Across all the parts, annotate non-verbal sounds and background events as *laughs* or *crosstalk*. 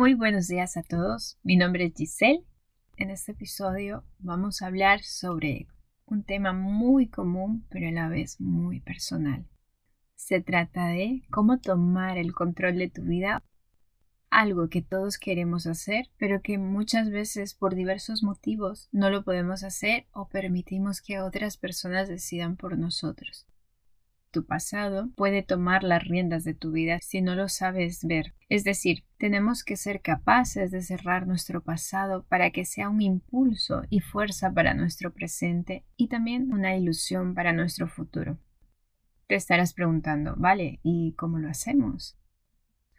Muy buenos días a todos. Mi nombre es Giselle. En este episodio vamos a hablar sobre un tema muy común pero a la vez muy personal. Se trata de cómo tomar el control de tu vida, algo que todos queremos hacer, pero que muchas veces por diversos motivos no lo podemos hacer o permitimos que otras personas decidan por nosotros. Tu pasado puede tomar las riendas de tu vida si no lo sabes ver. Es decir, tenemos que ser capaces de cerrar nuestro pasado para que sea un impulso y fuerza para nuestro presente y también una ilusión para nuestro futuro. Te estarás preguntando, vale, ¿y cómo lo hacemos?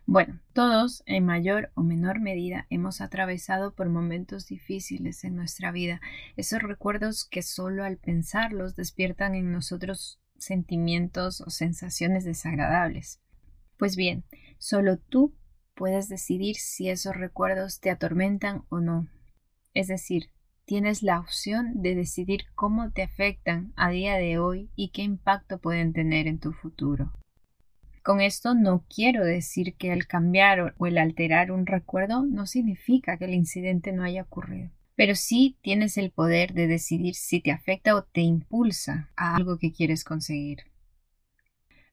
Bueno, todos, en mayor o menor medida, hemos atravesado por momentos difíciles en nuestra vida, esos recuerdos que solo al pensarlos despiertan en nosotros sentimientos o sensaciones desagradables. Pues bien, solo tú puedes decidir si esos recuerdos te atormentan o no. Es decir, tienes la opción de decidir cómo te afectan a día de hoy y qué impacto pueden tener en tu futuro. Con esto no quiero decir que el cambiar o el alterar un recuerdo no significa que el incidente no haya ocurrido pero sí tienes el poder de decidir si te afecta o te impulsa a algo que quieres conseguir.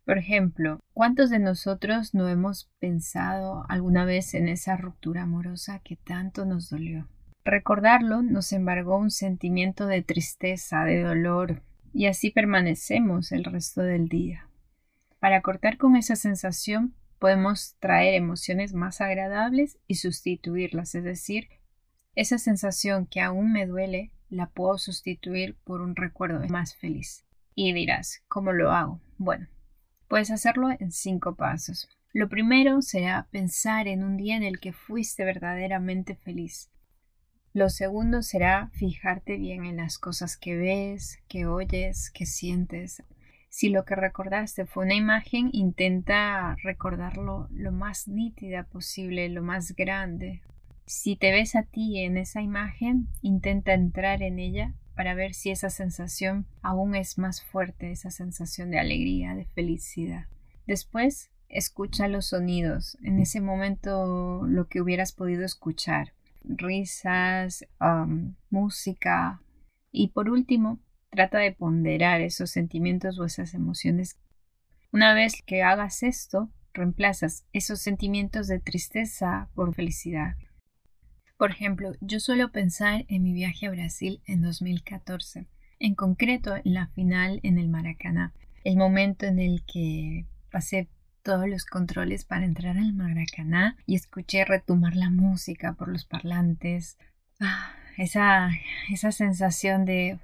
Por ejemplo, ¿cuántos de nosotros no hemos pensado alguna vez en esa ruptura amorosa que tanto nos dolió? Recordarlo nos embargó un sentimiento de tristeza, de dolor, y así permanecemos el resto del día. Para cortar con esa sensación podemos traer emociones más agradables y sustituirlas, es decir, esa sensación que aún me duele la puedo sustituir por un recuerdo más feliz. Y dirás, ¿cómo lo hago? Bueno, puedes hacerlo en cinco pasos. Lo primero será pensar en un día en el que fuiste verdaderamente feliz. Lo segundo será fijarte bien en las cosas que ves, que oyes, que sientes. Si lo que recordaste fue una imagen, intenta recordarlo lo más nítida posible, lo más grande, si te ves a ti en esa imagen, intenta entrar en ella para ver si esa sensación aún es más fuerte, esa sensación de alegría, de felicidad. Después, escucha los sonidos, en ese momento lo que hubieras podido escuchar, risas, um, música. Y por último, trata de ponderar esos sentimientos o esas emociones. Una vez que hagas esto, reemplazas esos sentimientos de tristeza por felicidad. Por ejemplo, yo suelo pensar en mi viaje a Brasil en 2014, en concreto en la final en el Maracaná, el momento en el que pasé todos los controles para entrar al Maracaná y escuché retumbar la música por los parlantes. Ah, esa, esa sensación de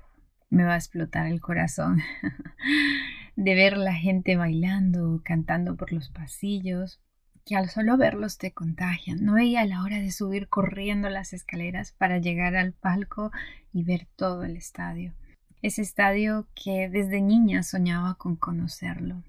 me va a explotar el corazón, *laughs* de ver la gente bailando, cantando por los pasillos, que al solo verlos te contagian. No veía la hora de subir corriendo las escaleras para llegar al palco y ver todo el estadio. Ese estadio que desde niña soñaba con conocerlo.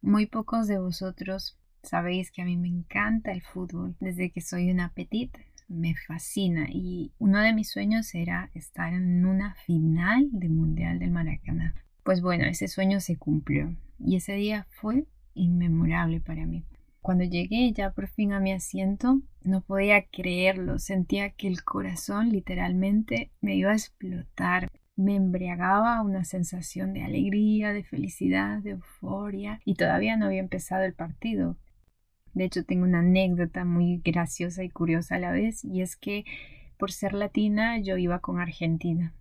Muy pocos de vosotros sabéis que a mí me encanta el fútbol desde que soy una petita. Me fascina y uno de mis sueños era estar en una final del Mundial del Maracaná. Pues bueno, ese sueño se cumplió y ese día fue inmemorable para mí. Cuando llegué ya por fin a mi asiento, no podía creerlo, sentía que el corazón literalmente me iba a explotar. Me embriagaba una sensación de alegría, de felicidad, de euforia y todavía no había empezado el partido. De hecho, tengo una anécdota muy graciosa y curiosa a la vez y es que por ser latina yo iba con Argentina.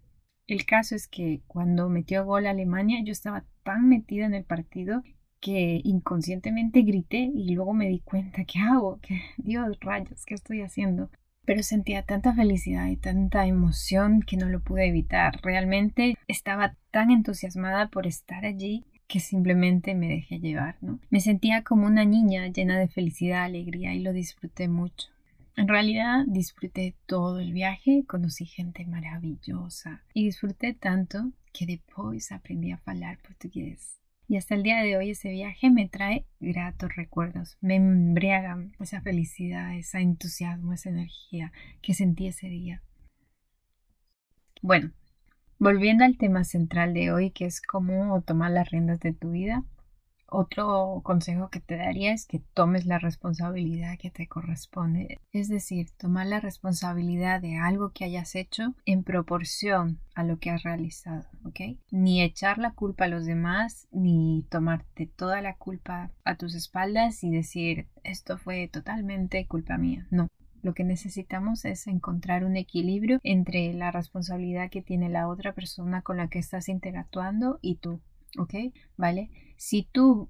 El caso es que cuando metió gol Alemania yo estaba tan metida en el partido que inconscientemente grité y luego me di cuenta, ¿qué hago? ¿Qué? *laughs* Dios rayos, ¿qué estoy haciendo? Pero sentía tanta felicidad y tanta emoción que no lo pude evitar. Realmente estaba tan entusiasmada por estar allí que simplemente me dejé llevar, ¿no? Me sentía como una niña llena de felicidad, alegría y lo disfruté mucho. En realidad disfruté todo el viaje, conocí gente maravillosa y disfruté tanto que después aprendí a hablar portugués. Y hasta el día de hoy ese viaje me trae gratos recuerdos, me embriaga esa felicidad, ese entusiasmo, esa energía que sentí ese día. Bueno, volviendo al tema central de hoy, que es cómo tomar las riendas de tu vida Otro consejo que te daría es que tomes la responsabilidad que te corresponde, es decir, tomar la responsabilidad de algo que hayas hecho en proporción a lo que has realizado, Ni echar la culpa a los demás, ni tomarte toda la culpa a tus espaldas y decir esto fue totalmente culpa mía. No, lo que necesitamos es encontrar un equilibrio entre la responsabilidad que tiene la otra persona con la que estás interactuando y tú. ¿Ok? ¿Vale? Si tú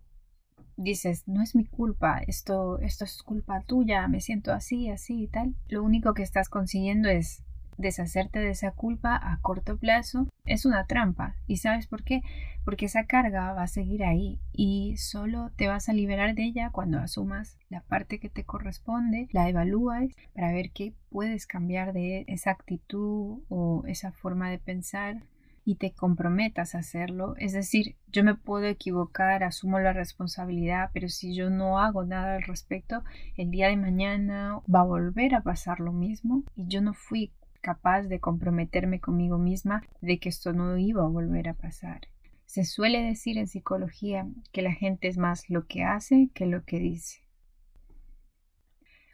dices, no es mi culpa, esto, esto es culpa tuya, me siento así, así y tal, lo único que estás consiguiendo es deshacerte de esa culpa a corto plazo es una trampa. ¿Y sabes por qué? Porque esa carga va a seguir ahí y solo te vas a liberar de ella cuando asumas la parte que te corresponde, la evalúas para ver qué puedes cambiar de esa actitud o esa forma de pensar y te comprometas a hacerlo. Es decir, yo me puedo equivocar, asumo la responsabilidad, pero si yo no hago nada al respecto, el día de mañana va a volver a pasar lo mismo y yo no fui capaz de comprometerme conmigo misma de que esto no iba a volver a pasar. Se suele decir en psicología que la gente es más lo que hace que lo que dice.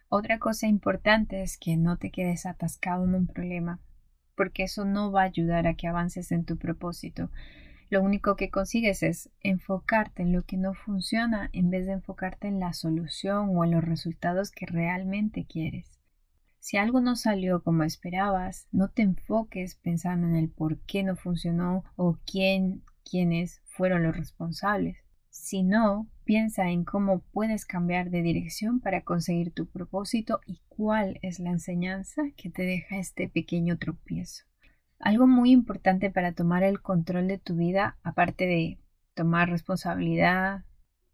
Otra cosa importante es que no te quedes atascado en un problema, porque eso no va a ayudar a que avances en tu propósito. Lo único que consigues es enfocarte en lo que no funciona en vez de enfocarte en la solución o en los resultados que realmente quieres. Si algo no salió como esperabas, no te enfoques pensando en el por qué no funcionó o quién, quiénes fueron los responsables, sino piensa en cómo puedes cambiar de dirección para conseguir tu propósito y cuál es la enseñanza que te deja este pequeño tropiezo. Algo muy importante para tomar el control de tu vida, aparte de tomar responsabilidad,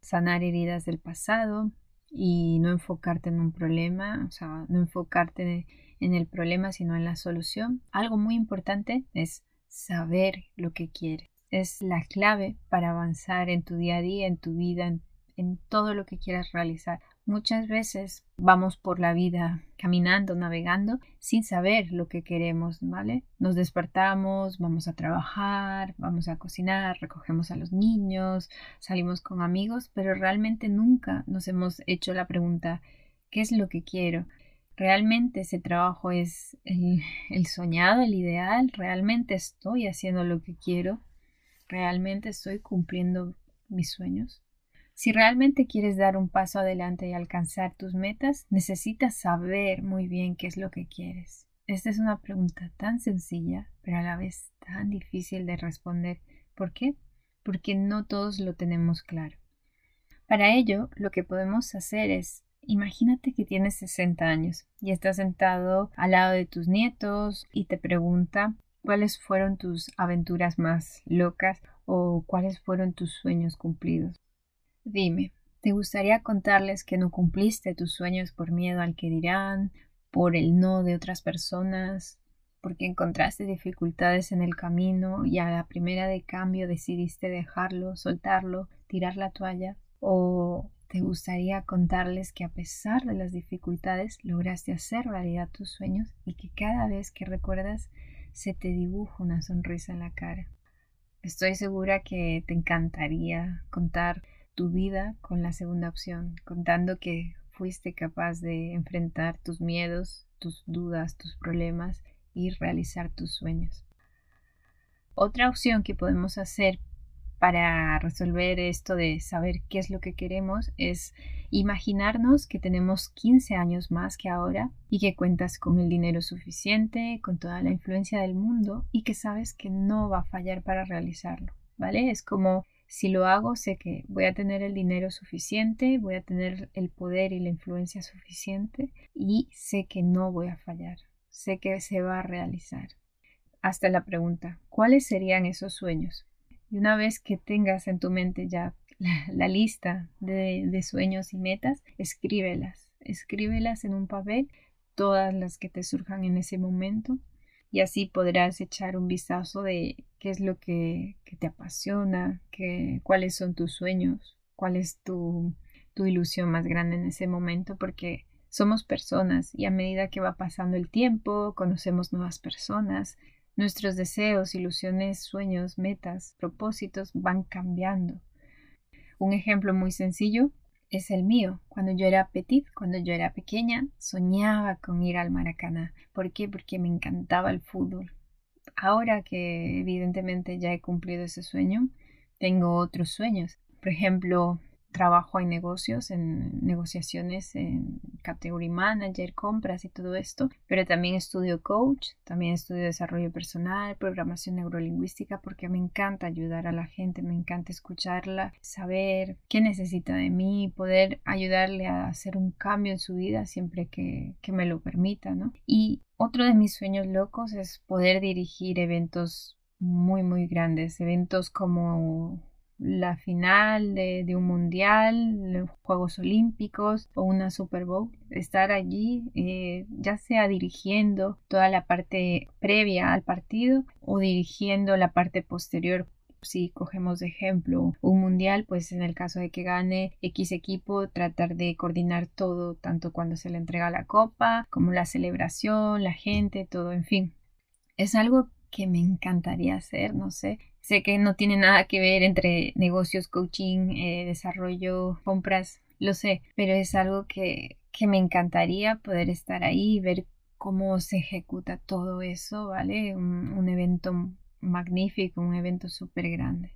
sanar heridas del pasado, y no enfocarte en un problema, o sea, no enfocarte en el problema, sino en la solución. Algo muy importante es saber lo que quieres. Es la clave para avanzar en tu día a día, en tu vida, en, en todo lo que quieras realizar. Muchas veces vamos por la vida caminando, navegando, sin saber lo que queremos, ¿vale? Nos despertamos, vamos a trabajar, vamos a cocinar, recogemos a los niños, salimos con amigos, pero realmente nunca nos hemos hecho la pregunta ¿qué es lo que quiero? ¿Realmente ese trabajo es el, el soñado, el ideal? ¿Realmente estoy haciendo lo que quiero? ¿Realmente estoy cumpliendo mis sueños? Si realmente quieres dar un paso adelante y alcanzar tus metas, necesitas saber muy bien qué es lo que quieres. Esta es una pregunta tan sencilla, pero a la vez tan difícil de responder. ¿Por qué? Porque no todos lo tenemos claro. Para ello, lo que podemos hacer es Imagínate que tienes 60 años y estás sentado al lado de tus nietos y te pregunta cuáles fueron tus aventuras más locas o cuáles fueron tus sueños cumplidos. Dime, ¿te gustaría contarles que no cumpliste tus sueños por miedo al que dirán, por el no de otras personas, porque encontraste dificultades en el camino y a la primera de cambio decidiste dejarlo, soltarlo, tirar la toalla? ¿O te gustaría contarles que a pesar de las dificultades lograste hacer realidad tus sueños y que cada vez que recuerdas se te dibuja una sonrisa en la cara? Estoy segura que te encantaría contar tu vida con la segunda opción, contando que fuiste capaz de enfrentar tus miedos, tus dudas, tus problemas y realizar tus sueños. Otra opción que podemos hacer para resolver esto de saber qué es lo que queremos es imaginarnos que tenemos 15 años más que ahora y que cuentas con el dinero suficiente, con toda la influencia del mundo y que sabes que no va a fallar para realizarlo, ¿vale? Es como si lo hago, sé que voy a tener el dinero suficiente, voy a tener el poder y la influencia suficiente y sé que no voy a fallar, sé que se va a realizar. Hasta la pregunta, ¿cuáles serían esos sueños? Y una vez que tengas en tu mente ya la, lista de, sueños y metas, escríbelas, escríbelas en un papel, todas las que te surjan en ese momento y así podrás echar un vistazo de qué es lo que, te apasiona, qué, cuáles son tus sueños, cuál es tu, tu ilusión más grande en ese momento, porque somos personas y a medida que va pasando el tiempo, conocemos nuevas personas, nuestros deseos, ilusiones, sueños, metas, propósitos van cambiando. Un ejemplo muy sencillo es el mío. Cuando yo era petit, cuando yo era pequeña, soñaba con ir al Maracaná. ¿Por qué? Porque me encantaba el fútbol. Ahora que evidentemente ya he cumplido ese sueño, tengo otros sueños. Por ejemplo, trabajo en negocios, en negociaciones, en category manager, compras y todo esto, pero también estudio coach, también estudio desarrollo personal, programación neurolingüística, porque me encanta ayudar a la gente, me encanta escucharla, saber qué necesita de mí, poder ayudarle a hacer un cambio en su vida siempre que, que me lo permita, ¿no? Y otro de mis sueños locos es poder dirigir eventos muy, muy grandes, eventos como la final de, un mundial, los Juegos Olímpicos o una Super Bowl, estar allí, eh, ya sea dirigiendo toda la parte previa al partido o dirigiendo la parte posterior. Si cogemos de ejemplo un mundial, pues en el caso de que gane X equipo, tratar de coordinar todo, tanto cuando se le entrega la copa, como la celebración, la gente, todo, en fin. Es algo que me encantaría hacer, no sé, Sé que no tiene nada que ver entre negocios, coaching, eh, desarrollo, compras, lo sé, pero es algo que, que me encantaría poder estar ahí y ver cómo se ejecuta todo eso, ¿vale? Un, un evento magnífico, un evento súper grande.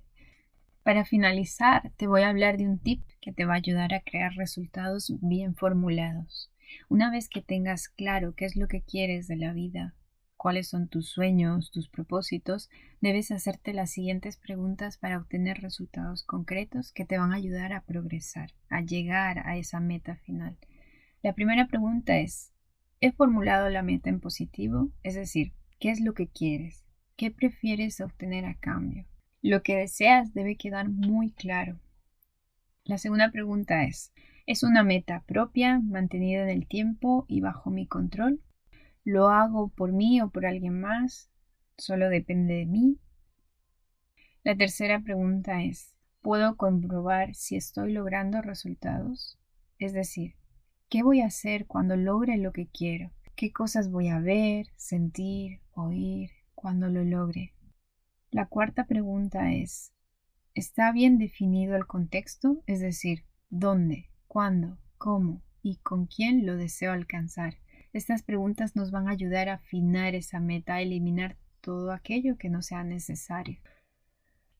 Para finalizar, te voy a hablar de un tip que te va a ayudar a crear resultados bien formulados. Una vez que tengas claro qué es lo que quieres de la vida, cuáles son tus sueños, tus propósitos, debes hacerte las siguientes preguntas para obtener resultados concretos que te van a ayudar a progresar, a llegar a esa meta final. La primera pregunta es, ¿he formulado la meta en positivo? Es decir, ¿qué es lo que quieres? ¿Qué prefieres obtener a cambio? Lo que deseas debe quedar muy claro. La segunda pregunta es, ¿es una meta propia, mantenida en el tiempo y bajo mi control? ¿Lo hago por mí o por alguien más? ¿Solo depende de mí? La tercera pregunta es, ¿puedo comprobar si estoy logrando resultados? Es decir, ¿qué voy a hacer cuando logre lo que quiero? ¿Qué cosas voy a ver, sentir, oír cuando lo logre? La cuarta pregunta es, ¿está bien definido el contexto? Es decir, ¿dónde, cuándo, cómo y con quién lo deseo alcanzar? Estas preguntas nos van a ayudar a afinar esa meta, a eliminar todo aquello que no sea necesario.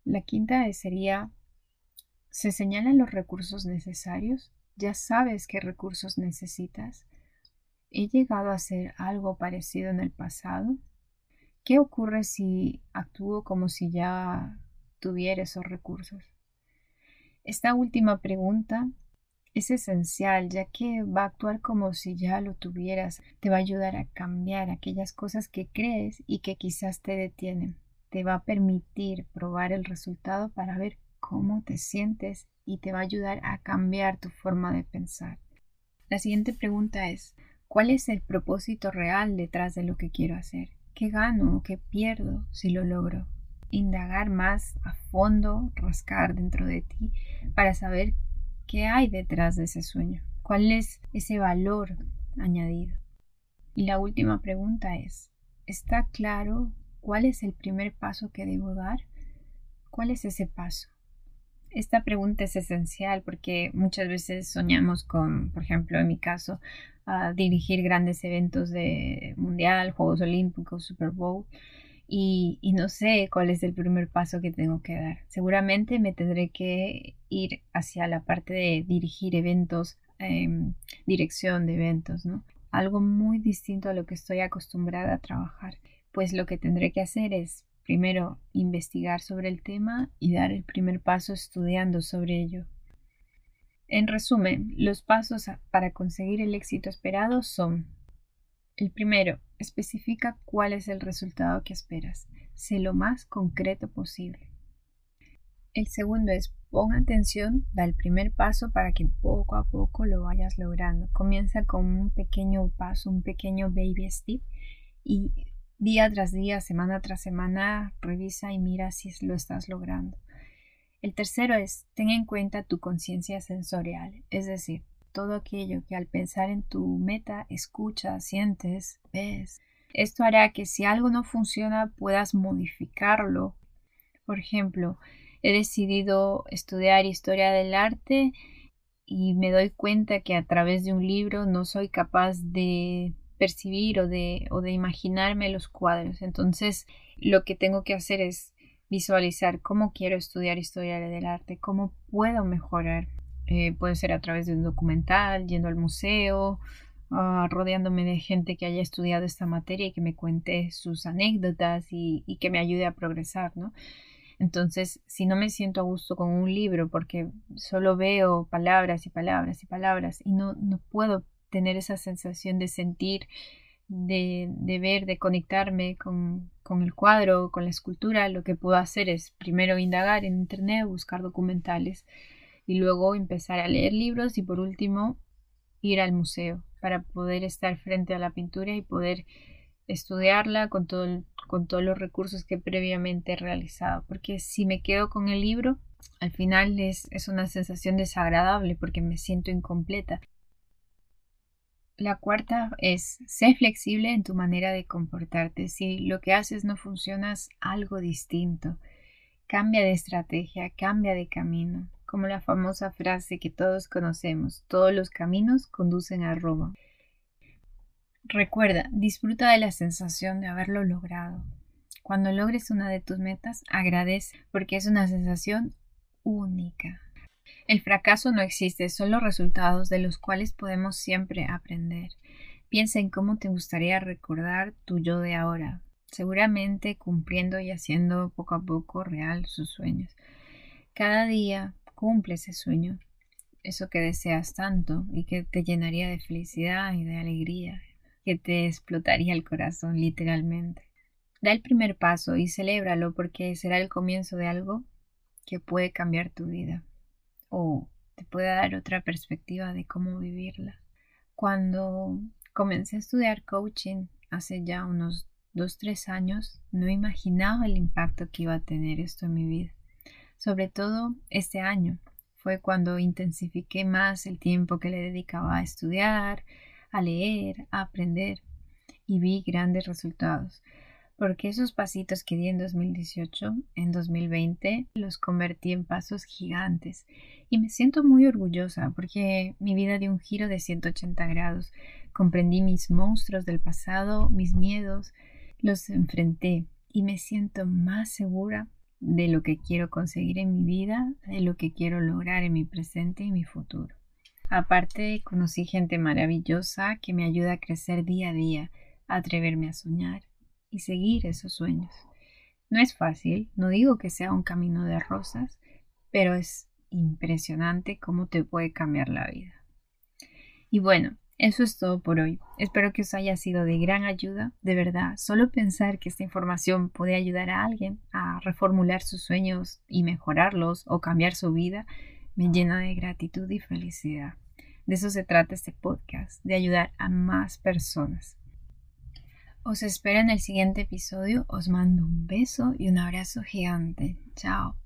La quinta sería, ¿se señalan los recursos necesarios? ¿Ya sabes qué recursos necesitas? ¿He llegado a hacer algo parecido en el pasado? ¿Qué ocurre si actúo como si ya tuviera esos recursos? Esta última pregunta es esencial ya que va a actuar como si ya lo tuvieras, te va a ayudar a cambiar aquellas cosas que crees y que quizás te detienen, te va a permitir probar el resultado para ver cómo te sientes y te va a ayudar a cambiar tu forma de pensar. La siguiente pregunta es, ¿cuál es el propósito real detrás de lo que quiero hacer? ¿Qué gano o qué pierdo si lo logro? Indagar más a fondo, rascar dentro de ti para saber ¿Qué hay detrás de ese sueño? ¿Cuál es ese valor añadido? Y la última pregunta es, ¿está claro cuál es el primer paso que debo dar? ¿Cuál es ese paso? Esta pregunta es esencial porque muchas veces soñamos con, por ejemplo, en mi caso, dirigir grandes eventos de mundial, Juegos Olímpicos, Super Bowl, y, no sé cuál es el primer paso que tengo que dar. Seguramente me tendré que ir hacia la parte de dirigir eventos, em, dirección de eventos, ¿no? Algo muy distinto a lo que estoy acostumbrada a trabajar. Pues lo que tendré que hacer es primero investigar sobre el tema y dar el primer paso estudiando sobre ello. En resumen, los pasos para conseguir el éxito esperado son el primero, especifica cuál es el resultado que esperas. Sé lo más concreto posible. El segundo es pon atención, da el primer paso para que poco a poco lo vayas logrando. Comienza con un pequeño paso, un pequeño baby step y día tras día, semana tras semana, revisa y mira si lo estás logrando. El tercero es ten en cuenta tu conciencia sensorial, es decir, todo aquello que al pensar en tu meta escuchas, sientes, ves. Esto hará que si algo no funciona puedas modificarlo. Por ejemplo, he decidido estudiar historia del arte y me doy cuenta que a través de un libro no soy capaz de percibir o de, o de imaginarme los cuadros. Entonces, lo que tengo que hacer es visualizar cómo quiero estudiar historia del arte, cómo puedo mejorar. Eh, puede ser a través de un documental, yendo al museo, ah, rodeándome de gente que haya estudiado esta materia y que me cuente sus anécdotas y, y que me ayude a progresar, ¿no? Entonces, si no me siento a gusto con un libro porque solo veo palabras y palabras y palabras y no, no puedo tener esa sensación de sentir, de, de ver, de conectarme con, con, el cuadro, con la escultura, lo que puedo hacer es primero indagar en Internet, buscar documentales y luego empezar a leer libros y por último ir al museo para poder estar frente a la pintura y poder estudiarla con, todo con todos los recursos que previamente he realizado. Porque si me quedo con el libro, al final es, es una sensación desagradable porque me siento incompleta. La cuarta es, sé flexible en tu manera de comportarte. Si lo que haces no funciona, algo distinto. Cambia de estrategia, cambia de camino. Como la famosa frase que todos conocemos, todos los caminos conducen a Roma. Recuerda, disfruta de la sensación de haberlo logrado. Cuando logres una de tus metas, agradece porque es una sensación única. El fracaso no existe, son los resultados de los cuales podemos siempre aprender. Piensa en cómo te gustaría recordar tu yo de ahora, seguramente cumpliendo y haciendo poco a poco real sus sueños. Cada día cumple ese sueño, eso que deseas tanto y que te llenaría de felicidad y de alegría que te explotaría el corazón literalmente. Da el primer paso y celébralo porque será el comienzo de algo que puede cambiar tu vida o te puede dar otra perspectiva de cómo vivirla. Cuando comencé a estudiar coaching hace ya unos 2-3 años, no imaginaba el impacto que iba a tener esto en mi vida. Sobre todo este año fue cuando intensifiqué más el tiempo que le dedicaba a estudiar, a leer, a aprender y vi grandes resultados. Porque esos pasitos que di en 2018, en 2020, los convertí en pasos gigantes. Y me siento muy orgullosa porque mi vida dio un giro de 180 grados. Comprendí mis monstruos del pasado, mis miedos, los enfrenté y me siento más segura de lo que quiero conseguir en mi vida, de lo que quiero lograr en mi presente y mi futuro. Aparte, conocí gente maravillosa que me ayuda a crecer día a día, a atreverme a soñar y seguir esos sueños. No es fácil, no digo que sea un camino de rosas, pero es impresionante cómo te puede cambiar la vida. Y bueno, eso es todo por hoy. Espero que os haya sido de gran ayuda. De verdad, solo pensar que esta información puede ayudar a alguien a reformular sus sueños y mejorarlos o cambiar su vida me llena de gratitud y felicidad. De eso se trata este podcast, de ayudar a más personas. Os espero en el siguiente episodio. Os mando un beso y un abrazo gigante. Chao.